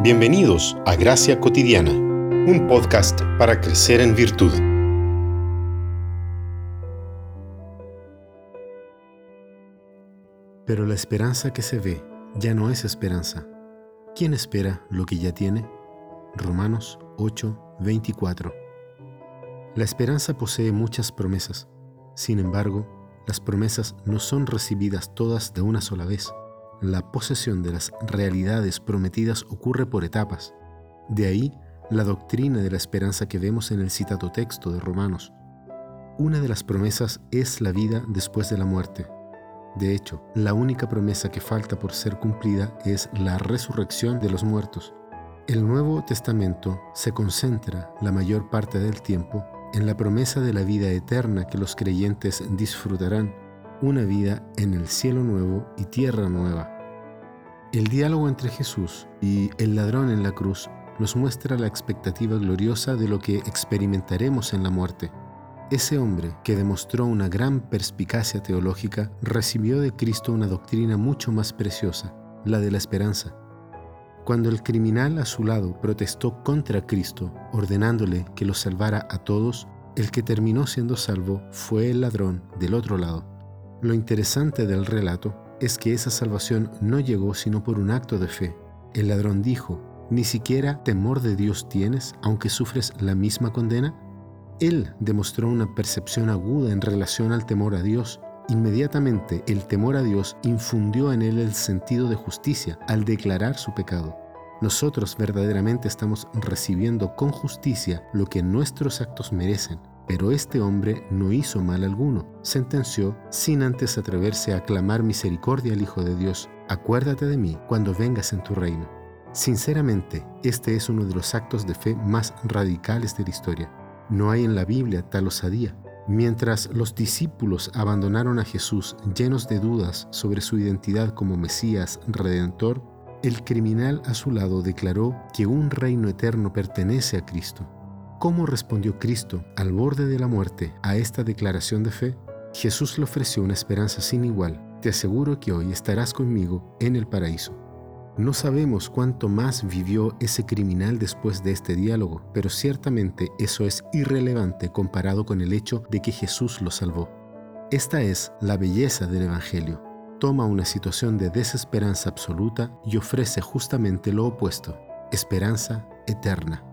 Bienvenidos a Gracia Cotidiana, un podcast para crecer en virtud. Pero la esperanza que se ve ya no es esperanza. ¿Quién espera lo que ya tiene? Romanos 8, 24. La esperanza posee muchas promesas. Sin embargo, las promesas no son recibidas todas de una sola vez la posesión de las realidades prometidas ocurre por etapas. De ahí la doctrina de la esperanza que vemos en el citado texto de Romanos. Una de las promesas es la vida después de la muerte. De hecho, la única promesa que falta por ser cumplida es la resurrección de los muertos. El Nuevo Testamento se concentra la mayor parte del tiempo en la promesa de la vida eterna que los creyentes disfrutarán una vida en el cielo nuevo y tierra nueva. El diálogo entre Jesús y el ladrón en la cruz nos muestra la expectativa gloriosa de lo que experimentaremos en la muerte. Ese hombre, que demostró una gran perspicacia teológica, recibió de Cristo una doctrina mucho más preciosa, la de la esperanza. Cuando el criminal a su lado protestó contra Cristo, ordenándole que lo salvara a todos, el que terminó siendo salvo fue el ladrón del otro lado. Lo interesante del relato es que esa salvación no llegó sino por un acto de fe. El ladrón dijo, ¿ni siquiera temor de Dios tienes aunque sufres la misma condena? Él demostró una percepción aguda en relación al temor a Dios. Inmediatamente el temor a Dios infundió en él el sentido de justicia al declarar su pecado. Nosotros verdaderamente estamos recibiendo con justicia lo que nuestros actos merecen. Pero este hombre no hizo mal alguno, sentenció sin antes atreverse a clamar misericordia al Hijo de Dios. Acuérdate de mí cuando vengas en tu reino. Sinceramente, este es uno de los actos de fe más radicales de la historia. No hay en la Biblia tal osadía. Mientras los discípulos abandonaron a Jesús llenos de dudas sobre su identidad como Mesías Redentor, el criminal a su lado declaró que un reino eterno pertenece a Cristo. ¿Cómo respondió Cristo al borde de la muerte a esta declaración de fe? Jesús le ofreció una esperanza sin igual. Te aseguro que hoy estarás conmigo en el paraíso. No sabemos cuánto más vivió ese criminal después de este diálogo, pero ciertamente eso es irrelevante comparado con el hecho de que Jesús lo salvó. Esta es la belleza del Evangelio. Toma una situación de desesperanza absoluta y ofrece justamente lo opuesto, esperanza eterna.